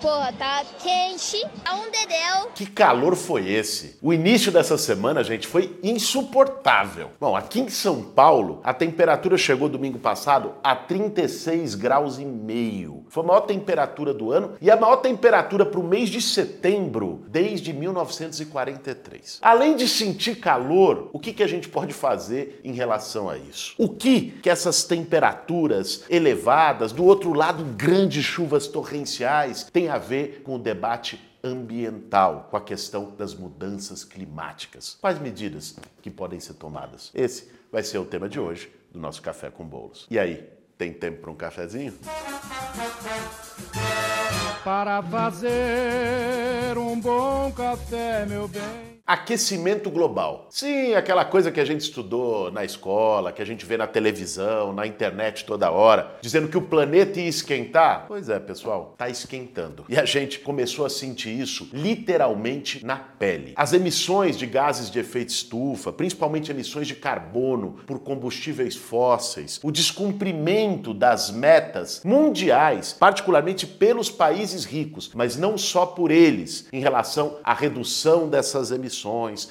Porra, tá quente. Tá um dedéu. Que calor foi esse? O início dessa semana, gente, foi insuportável. Bom, aqui em São Paulo, a temperatura chegou domingo passado a 36 graus e meio. Foi a maior temperatura do ano e a maior temperatura para o mês de setembro desde 1943. Além de sentir calor, o que, que a gente pode fazer em relação a isso? O que que essas temperaturas elevadas, do outro lado, grandes chuvas torrenciais, tem a ver com o debate ambiental, com a questão das mudanças climáticas. Quais medidas que podem ser tomadas? Esse vai ser o tema de hoje do nosso Café com Bolos. E aí, tem tempo para um cafezinho? Para fazer um bom café, meu bem. Aquecimento global. Sim, aquela coisa que a gente estudou na escola, que a gente vê na televisão, na internet toda hora, dizendo que o planeta ia esquentar. Pois é, pessoal, tá esquentando. E a gente começou a sentir isso literalmente na pele. As emissões de gases de efeito estufa, principalmente emissões de carbono por combustíveis fósseis, o descumprimento das metas mundiais, particularmente pelos países ricos, mas não só por eles, em relação à redução dessas emissões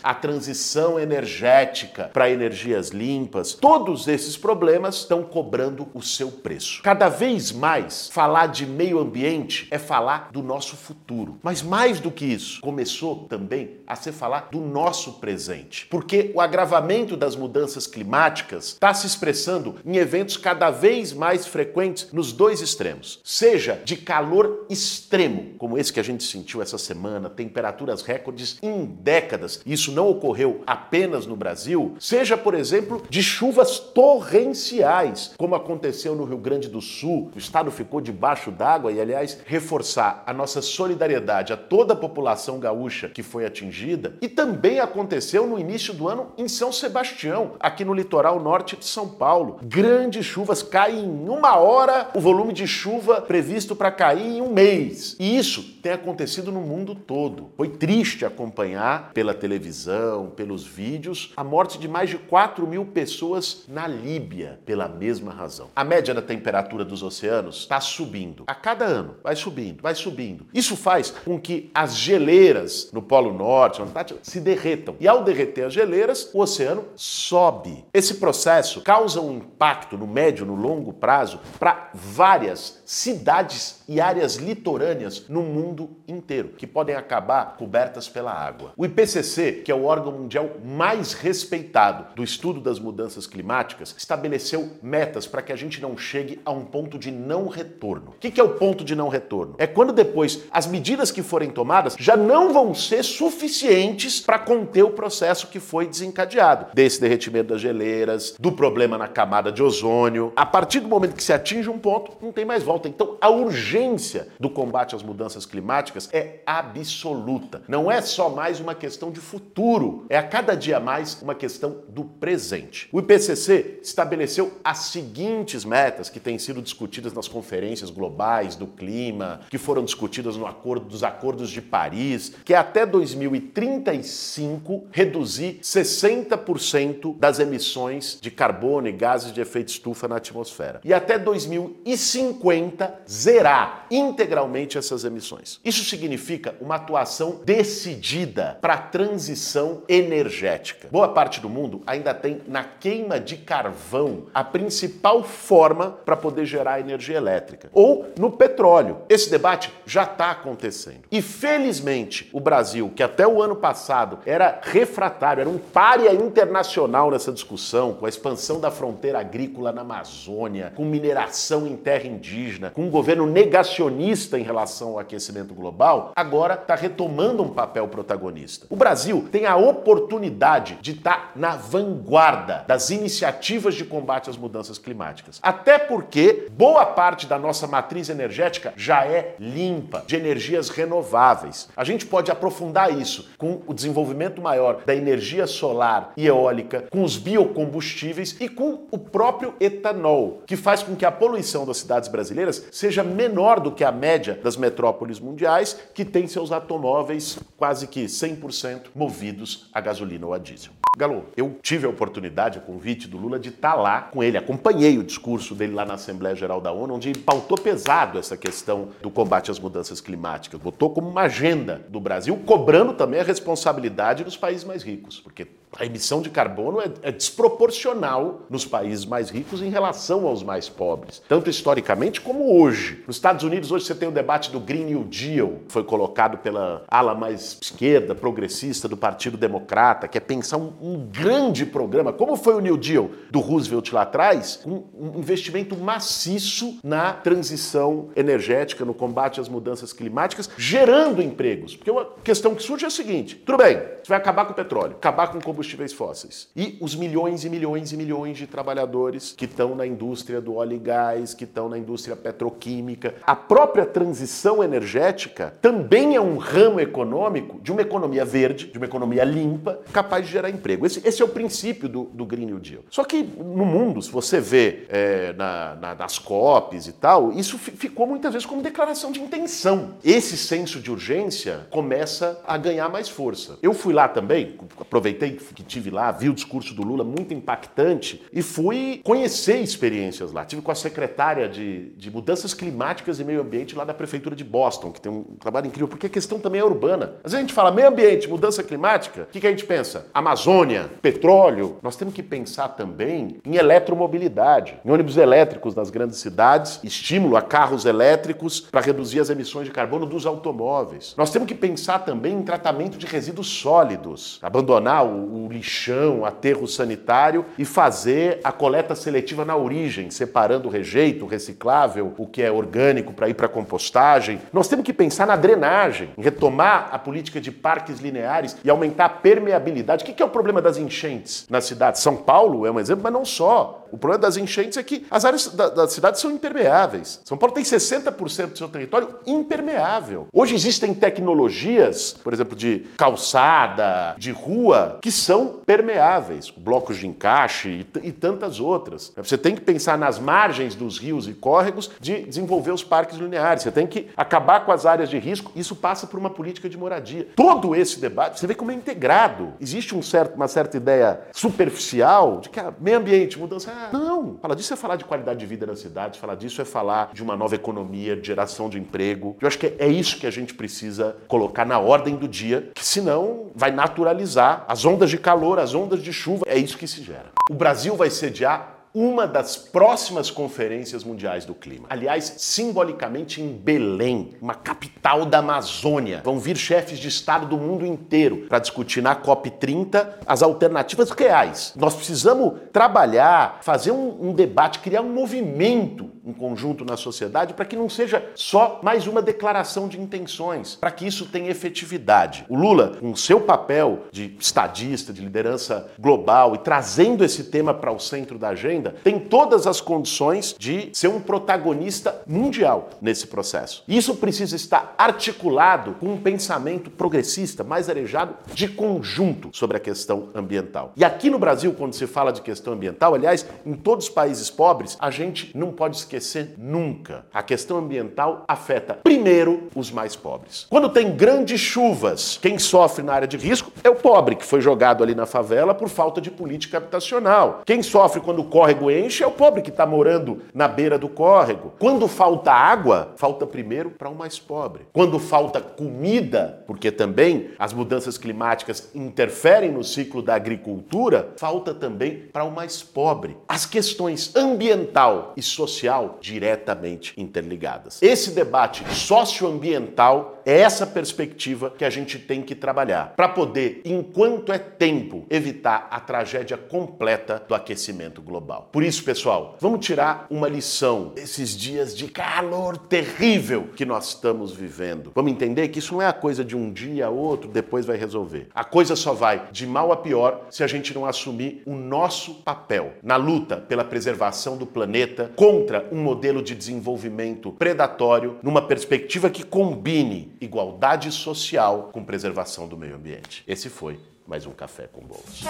a transição energética para energias limpas, todos esses problemas estão cobrando o seu preço. Cada vez mais, falar de meio ambiente é falar do nosso futuro. Mas mais do que isso, começou também a ser falar do nosso presente. Porque o agravamento das mudanças climáticas está se expressando em eventos cada vez mais frequentes nos dois extremos. Seja de calor extremo, como esse que a gente sentiu essa semana, temperaturas recordes em décadas décadas, isso não ocorreu apenas no Brasil, seja, por exemplo, de chuvas torrenciais, como aconteceu no Rio Grande do Sul. O estado ficou debaixo d'água e, aliás, reforçar a nossa solidariedade a toda a população gaúcha que foi atingida. E também aconteceu no início do ano em São Sebastião, aqui no litoral norte de São Paulo. Grandes chuvas caem em uma hora o volume de chuva previsto para cair em um mês. E isso tem acontecido no mundo todo. Foi triste acompanhar pela televisão, pelos vídeos, a morte de mais de 4 mil pessoas na Líbia pela mesma razão. A média da temperatura dos oceanos está subindo. A cada ano, vai subindo, vai subindo. Isso faz com que as geleiras no Polo Norte, Antártida, se derretam. E ao derreter as geleiras, o oceano sobe. Esse processo causa um impacto no médio, no longo prazo para várias cidades e áreas litorâneas no mundo inteiro, que podem acabar cobertas pela água. O IPCC IPCC, que é o órgão mundial mais respeitado do estudo das mudanças climáticas, estabeleceu metas para que a gente não chegue a um ponto de não retorno. O que é o ponto de não retorno? É quando depois as medidas que forem tomadas já não vão ser suficientes para conter o processo que foi desencadeado, desse derretimento das geleiras, do problema na camada de ozônio. A partir do momento que se atinge um ponto, não tem mais volta. Então, a urgência do combate às mudanças climáticas é absoluta. Não é só mais uma questão questão de futuro, é a cada dia mais uma questão do presente. O IPCC estabeleceu as seguintes metas que têm sido discutidas nas conferências globais do clima, que foram discutidas no acordo dos acordos de Paris, que é até 2035 reduzir 60% das emissões de carbono e gases de efeito estufa na atmosfera. E até 2050 zerar integralmente essas emissões. Isso significa uma atuação decidida para transição energética. Boa parte do mundo ainda tem na queima de carvão a principal forma para poder gerar energia elétrica, ou no petróleo. Esse debate já está acontecendo. E felizmente, o Brasil, que até o ano passado era refratário, era um párea internacional nessa discussão, com a expansão da fronteira agrícola na Amazônia, com mineração em terra indígena, com um governo negacionista em relação ao aquecimento global, agora está retomando um papel protagonista. O Brasil tem a oportunidade de estar tá na vanguarda das iniciativas de combate às mudanças climáticas. Até porque boa parte da nossa matriz energética já é limpa, de energias renováveis. A gente pode aprofundar isso com o desenvolvimento maior da energia solar e eólica, com os biocombustíveis e com o próprio etanol, que faz com que a poluição das cidades brasileiras seja menor do que a média das metrópoles mundiais, que têm seus automóveis quase que 100% 100% movidos a gasolina ou a diesel. Galo, eu tive a oportunidade, a convite do Lula, de estar lá com ele. Acompanhei o discurso dele lá na Assembleia Geral da ONU, onde pautou pesado essa questão do combate às mudanças climáticas. Botou como uma agenda do Brasil, cobrando também a responsabilidade dos países mais ricos, porque a emissão de carbono é, é, desproporcional nos países mais ricos em relação aos mais pobres, tanto historicamente como hoje. Nos Estados Unidos, hoje você tem o debate do Green New Deal, foi colocado pela ala mais esquerda, progressista do Partido Democrata, que é pensar um, um grande programa, como foi o New Deal do Roosevelt lá atrás, um, um investimento maciço na transição energética, no combate às mudanças climáticas, gerando empregos. Porque uma questão que surge é a seguinte: tudo bem, você vai acabar com o petróleo, acabar com o combustíveis fósseis. E os milhões e milhões e milhões de trabalhadores que estão na indústria do óleo e gás, que estão na indústria petroquímica. A própria transição energética também é um ramo econômico de uma economia verde, de uma economia limpa, capaz de gerar emprego. Esse, esse é o princípio do, do, Green New Deal. Só que no mundo, se você vê é, na, na, nas COPs e tal, isso ficou muitas vezes como declaração de intenção. Esse senso de urgência começa a ganhar mais força. Eu fui lá também, aproveitei que tive lá, vi o discurso do Lula muito impactante e fui conhecer experiências lá. Tive com a secretária de, de Mudanças Climáticas e Meio Ambiente lá da Prefeitura de Boston, que tem um trabalho incrível, porque a questão também é urbana. Às vezes a gente fala meio ambiente, mudança climática, o que, que a gente pensa? Amazônia, petróleo. Nós temos que pensar também em eletromobilidade, em ônibus elétricos nas grandes cidades, estímulo a carros elétricos para reduzir as emissões de carbono dos automóveis. Nós temos que pensar também em tratamento de resíduos sólidos, abandonar o o lixão, aterro sanitário e fazer a coleta seletiva na origem, separando o rejeito, o reciclável, o que é orgânico para ir para compostagem. Nós temos que pensar na drenagem, em retomar a política de parques lineares e aumentar a permeabilidade. O que é o problema das enchentes na cidade? São Paulo é um exemplo, mas não só. O problema das enchentes é que as áreas da, da cidade são impermeáveis. São Paulo tem 60% do seu território impermeável. Hoje existem tecnologias, por exemplo, de calçada, de rua, que são permeáveis, blocos de encaixe e, e tantas outras. Você tem que pensar nas margens dos rios e córregos de desenvolver os parques lineares. Você tem que acabar com as áreas de risco. Isso passa por uma política de moradia. Todo esse debate, você vê como é integrado. Existe um certo, uma certa ideia superficial de que ah, meio ambiente, mudança não. Falar disso é falar de qualidade de vida na cidade, falar disso é falar de uma nova economia, de geração de emprego. Eu acho que é isso que a gente precisa colocar na ordem do dia, que senão vai naturalizar as ondas de calor, as ondas de chuva. É isso que se gera. O Brasil vai sediar uma das próximas conferências mundiais do clima. Aliás, simbolicamente em Belém, uma capital da Amazônia. Vão vir chefes de Estado do mundo inteiro para discutir na COP30 as alternativas reais. Nós precisamos trabalhar, fazer um, um debate, criar um movimento em conjunto na sociedade para que não seja só mais uma declaração de intenções, para que isso tenha efetividade. O Lula, com seu papel de estadista, de liderança global e trazendo esse tema para o centro da agenda, tem todas as condições de ser um protagonista mundial nesse processo. Isso precisa estar articulado com um pensamento progressista, mais arejado, de conjunto sobre a questão ambiental. E aqui no Brasil, quando se fala de questão ambiental, aliás, em todos os países pobres, a gente não pode esquecer nunca. A questão ambiental afeta primeiro os mais pobres. Quando tem grandes chuvas, quem sofre na área de risco é o pobre que foi jogado ali na favela por falta de política habitacional. Quem sofre quando corre córrego enche é o pobre que está morando na beira do córrego. Quando falta água, falta primeiro para o mais pobre. Quando falta comida, porque também as mudanças climáticas interferem no ciclo da agricultura, falta também para o mais pobre. As questões ambiental e social diretamente interligadas. Esse debate socioambiental é essa perspectiva que a gente tem que trabalhar para poder, enquanto é tempo, evitar a tragédia completa do aquecimento global. Por isso, pessoal, vamos tirar uma lição desses dias de calor terrível que nós estamos vivendo. Vamos entender que isso não é a coisa de um dia a outro, depois vai resolver. A coisa só vai de mal a pior se a gente não assumir o nosso papel na luta pela preservação do planeta contra um modelo de desenvolvimento predatório numa perspectiva que combine igualdade social com preservação do meio ambiente. Esse foi mais um café com bolos.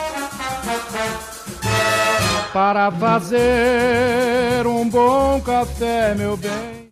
Para fazer um bom café, meu bem.